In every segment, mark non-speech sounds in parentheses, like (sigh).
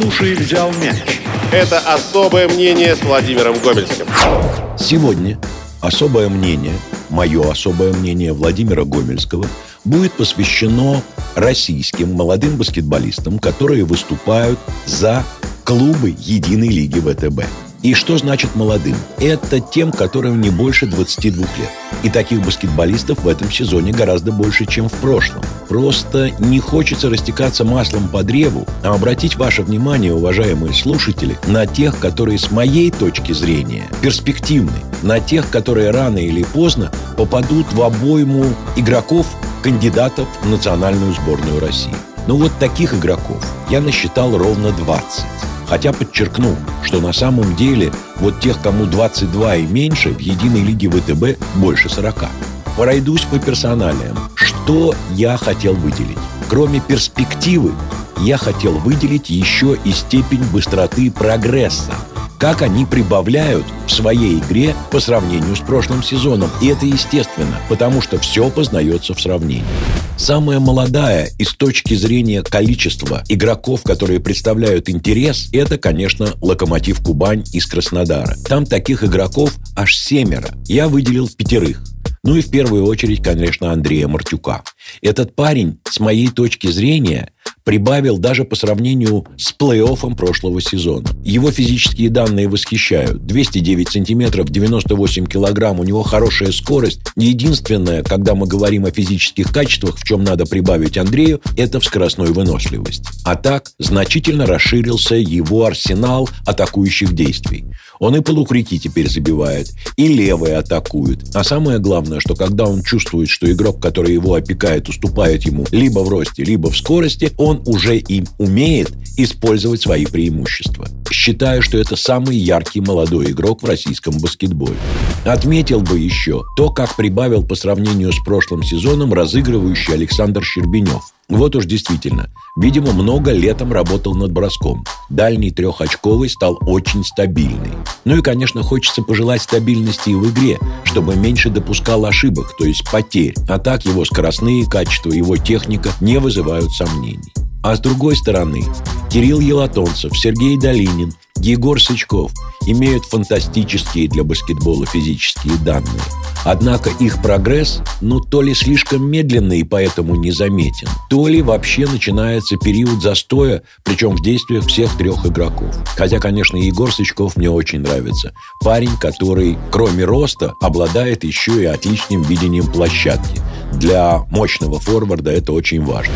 Слушай, взял мяч. Это особое мнение с Владимиром Гомельским. Сегодня особое мнение, мое особое мнение Владимира Гомельского будет посвящено российским молодым баскетболистам, которые выступают за клубы Единой лиги ВТБ. И что значит молодым? Это тем, которым не больше 22 лет. И таких баскетболистов в этом сезоне гораздо больше, чем в прошлом. Просто не хочется растекаться маслом по древу, а обратить ваше внимание, уважаемые слушатели, на тех, которые с моей точки зрения перспективны, на тех, которые рано или поздно попадут в обойму игроков, кандидатов в национальную сборную России. Ну вот таких игроков я насчитал ровно 20. Хотя подчеркну, что на самом деле вот тех, кому 22 и меньше, в единой лиге ВТБ больше 40. Пройдусь по персоналиям. Что я хотел выделить? Кроме перспективы, я хотел выделить еще и степень быстроты прогресса – как они прибавляют в своей игре по сравнению с прошлым сезоном. И это естественно, потому что все познается в сравнении. Самая молодая и с точки зрения количества игроков, которые представляют интерес, это, конечно, Локомотив Кубань из Краснодара. Там таких игроков аж семеро. Я выделил пятерых. Ну и в первую очередь, конечно, Андрея Мартюка. Этот парень, с моей точки зрения, прибавил даже по сравнению с плей-оффом прошлого сезона. Его физические данные восхищают. 209 сантиметров, 98 килограмм, у него хорошая скорость. Единственное, когда мы говорим о физических качествах, в чем надо прибавить Андрею, это в скоростной выносливости. А так, значительно расширился его арсенал атакующих действий. Он и полукрики теперь забивает, и левые атакуют. А самое главное, что когда он чувствует, что игрок, который его опекает, уступает ему либо в росте, либо в скорости, он уже им умеет использовать свои преимущества. Считаю, что это самый яркий молодой игрок в российском баскетболе. Отметил бы еще то, как прибавил по сравнению с прошлым сезоном разыгрывающий Александр Щербинев. Вот уж действительно, видимо, много летом работал над броском. Дальний трехочковый стал очень стабильный. Ну и, конечно, хочется пожелать стабильности и в игре, чтобы меньше допускал ошибок, то есть потерь. А так его скоростные качества, его техника не вызывают сомнений. А с другой стороны, Кирилл Елатонцев, Сергей Долинин, Егор Сычков имеют фантастические для баскетбола физические данные. Однако их прогресс, ну, то ли слишком медленный и поэтому незаметен, то ли вообще начинается период застоя, причем в действиях всех трех игроков. Хотя, конечно, Егор Сычков мне очень нравится. Парень, который, кроме роста, обладает еще и отличным видением площадки. Для мощного форварда это очень важно.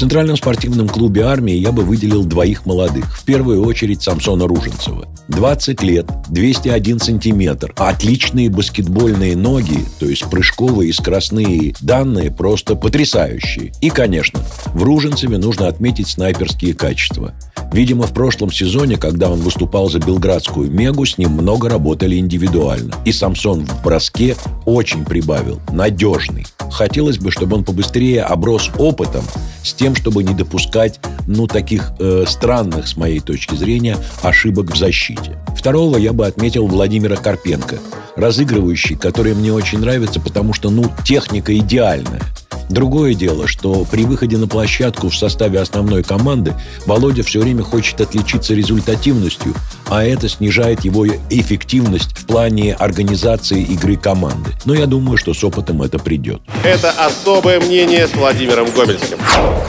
Центральном спортивном клубе армии я бы выделил двоих молодых. В первую очередь Самсона Руженцева. 20 лет, 201 сантиметр. Отличные баскетбольные ноги, то есть прыжковые и скоростные данные просто потрясающие. И, конечно, в Руженцеве нужно отметить снайперские качества. Видимо, в прошлом сезоне, когда он выступал за белградскую Мегу, с ним много работали индивидуально. И Самсон в броске очень прибавил. Надежный. Хотелось бы, чтобы он побыстрее оброс опытом с тем, чтобы не допускать, ну, таких э, странных, с моей точки зрения, ошибок в защите. Второго я бы отметил Владимира Карпенко, разыгрывающий, который мне очень нравится, потому что, ну, техника идеальная. Другое дело, что при выходе на площадку в составе основной команды Володя все время хочет отличиться результативностью, а это снижает его эффективность в плане организации игры команды. Но я думаю, что с опытом это придет. Это особое мнение с Владимиром Гомельским.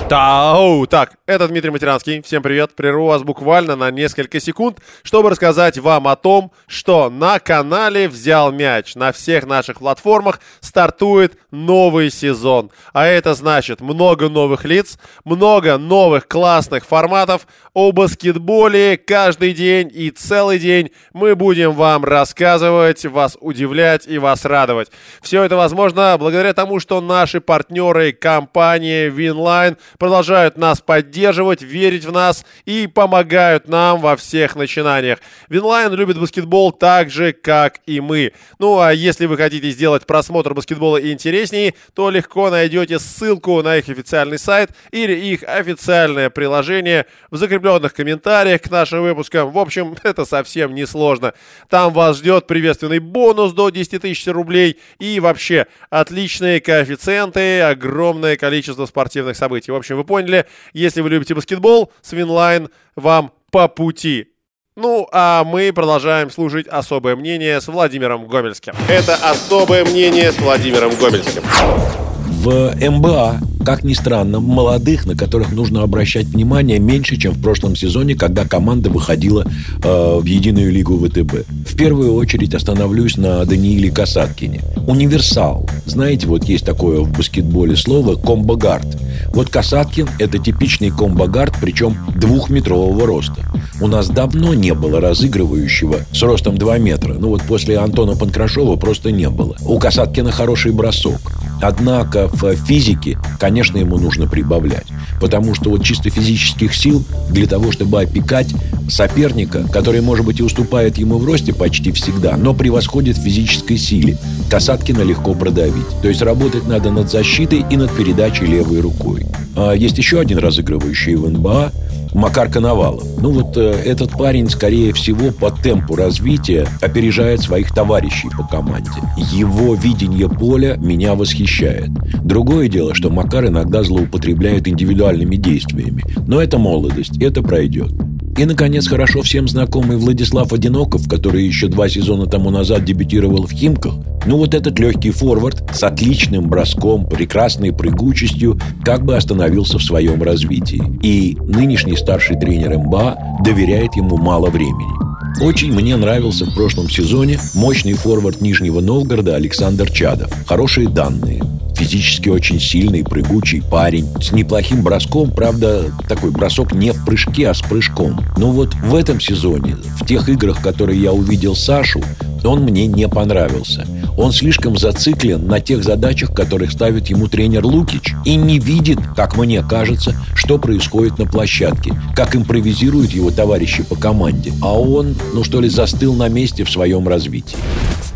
Тау! Так, это Дмитрий Матеранский. Всем привет. Прерву вас буквально на несколько секунд, чтобы рассказать вам о том, что на канале «Взял мяч» на всех наших платформах стартует новый сезон. А это значит много новых лиц, много новых классных форматов о баскетболе каждый день и целый день мы будем вам рассказывать, вас удивлять и вас радовать. Все это возможно благодаря тому, что наши партнеры компания Winline продолжают нас поддерживать, верить в нас и помогают нам во всех начинаниях. Winline любит баскетбол так же, как и мы. Ну а если вы хотите сделать просмотр баскетбола интереснее, то легко найдете ссылку на их официальный сайт или их официальное приложение в закрепленных комментариях к нашим выпускам. В общем, (laughs) это совсем не сложно. Там вас ждет приветственный бонус до 10 тысяч рублей и вообще отличные коэффициенты, огромное количество спортивных событий. В общем, вы поняли, если вы любите баскетбол, Свинлайн вам по пути. Ну, а мы продолжаем служить особое мнение с Владимиром Гомельским. Это особое мнение с Владимиром Гомельским. В МБА, как ни странно, молодых, на которых нужно обращать внимание, меньше, чем в прошлом сезоне, когда команда выходила э, в единую лигу ВТБ. В первую очередь остановлюсь на Данииле Касаткине. Универсал. Знаете, вот есть такое в баскетболе слово «комбогард». Вот Касаткин – это типичный комбогард, причем двухметрового роста. У нас давно не было разыгрывающего с ростом 2 метра. Ну вот после Антона Панкрашова просто не было. У Касаткина хороший бросок. Однако в физике, конечно, ему нужно прибавлять. Потому что вот чисто физических сил для того, чтобы опекать соперника, который, может быть, и уступает ему в росте почти всегда, но превосходит в физической силе, Касаткина легко продавить. То есть работать надо над защитой и над передачей левой рукой. А есть еще один разыгрывающий в НБА Макар Коновалов. Ну вот э, этот парень, скорее всего, по темпу развития опережает своих товарищей по команде. Его видение поля меня восхищает. Другое дело, что Макар иногда злоупотребляет индивидуальными действиями. Но это молодость, это пройдет. И, наконец, хорошо всем знакомый Владислав Одиноков, который еще два сезона тому назад дебютировал в «Химках». Ну вот этот легкий форвард с отличным броском, прекрасной прыгучестью как бы остановился в своем развитии. И нынешний старший тренер МБА доверяет ему мало времени. Очень мне нравился в прошлом сезоне мощный форвард Нижнего Новгорода Александр Чадов. Хорошие данные физически очень сильный, прыгучий парень с неплохим броском. Правда, такой бросок не в прыжке, а с прыжком. Но вот в этом сезоне, в тех играх, которые я увидел Сашу, он мне не понравился. Он слишком зациклен на тех задачах, которых ставит ему тренер Лукич, и не видит, как мне кажется, что происходит на площадке, как импровизируют его товарищи по команде. А он, ну что ли, застыл на месте в своем развитии.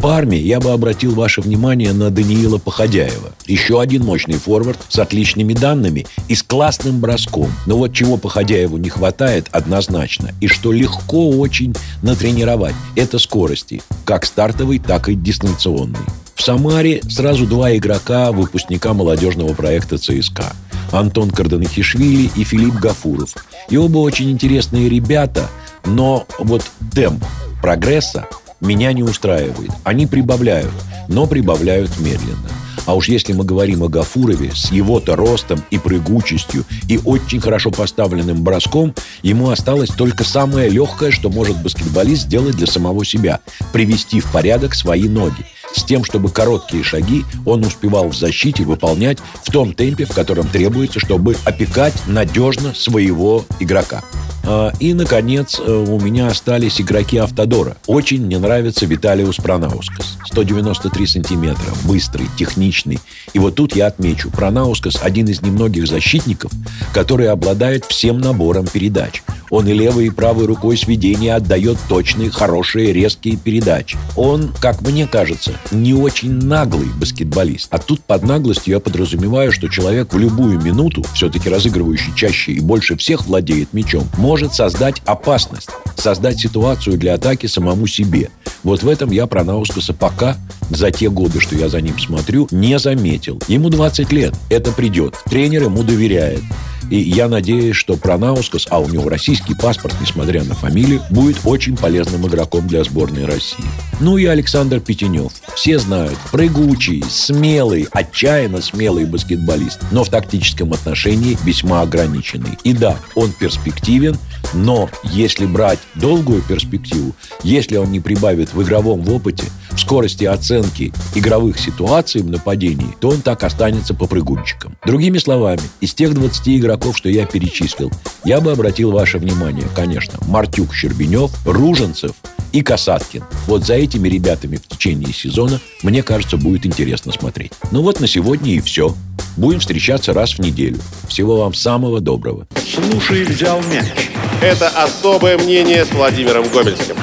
Парме я бы обратил ваше внимание на Даниила Походяева. Еще один мощный форвард с отличными данными и с классным броском. Но вот чего Походяеву не хватает однозначно, и что легко очень натренировать, это скорости, как стартовой, так и дистанционной. В Самаре сразу два игрока, выпускника молодежного проекта ЦСКА. Антон Карданахишвили и Филипп Гафуров. И оба очень интересные ребята, но вот темп прогресса меня не устраивает. Они прибавляют, но прибавляют медленно. А уж если мы говорим о Гафурове с его-то ростом и прыгучестью и очень хорошо поставленным броском, ему осталось только самое легкое, что может баскетболист сделать для самого себя – привести в порядок свои ноги с тем, чтобы короткие шаги он успевал в защите выполнять в том темпе, в котором требуется, чтобы опекать надежно своего игрока. А, и, наконец, э, у меня остались игроки Автодора. Очень мне нравится Виталиус Пронаускас. 193 сантиметра, быстрый, техничный. И вот тут я отмечу, Пронаускас – один из немногих защитников, который обладает всем набором передач. Он и левой, и правой рукой сведения отдает точные, хорошие, резкие передачи. Он, как мне кажется, не очень наглый баскетболист. А тут под наглостью я подразумеваю, что человек в любую минуту, все-таки разыгрывающий чаще и больше всех владеет мячом, может создать опасность, создать ситуацию для атаки самому себе. Вот в этом я про Наускаса пока, за те годы, что я за ним смотрю, не заметил. Ему 20 лет, это придет. Тренер ему доверяет. И я надеюсь, что Пронаускас, а у него российский паспорт, несмотря на фамилию, будет очень полезным игроком для сборной России. Ну и Александр Пятенев. Все знают, прыгучий, смелый, отчаянно смелый баскетболист, но в тактическом отношении весьма ограниченный. И да, он перспективен, но если брать долгую перспективу, если он не прибавит в игровом опыте, в скорости оценки игровых ситуаций в нападении, то он так останется попрыгунчиком. Другими словами, из тех 20 игроков, что я перечислил, я бы обратил ваше внимание, конечно, Мартюк Щербинев, Руженцев и Касаткин. Вот за этими ребятами в течение сезона, мне кажется, будет интересно смотреть. Ну вот на сегодня и все. Будем встречаться раз в неделю. Всего вам самого доброго. Слушай, взял мяч. Это особое мнение с Владимиром Гомельским.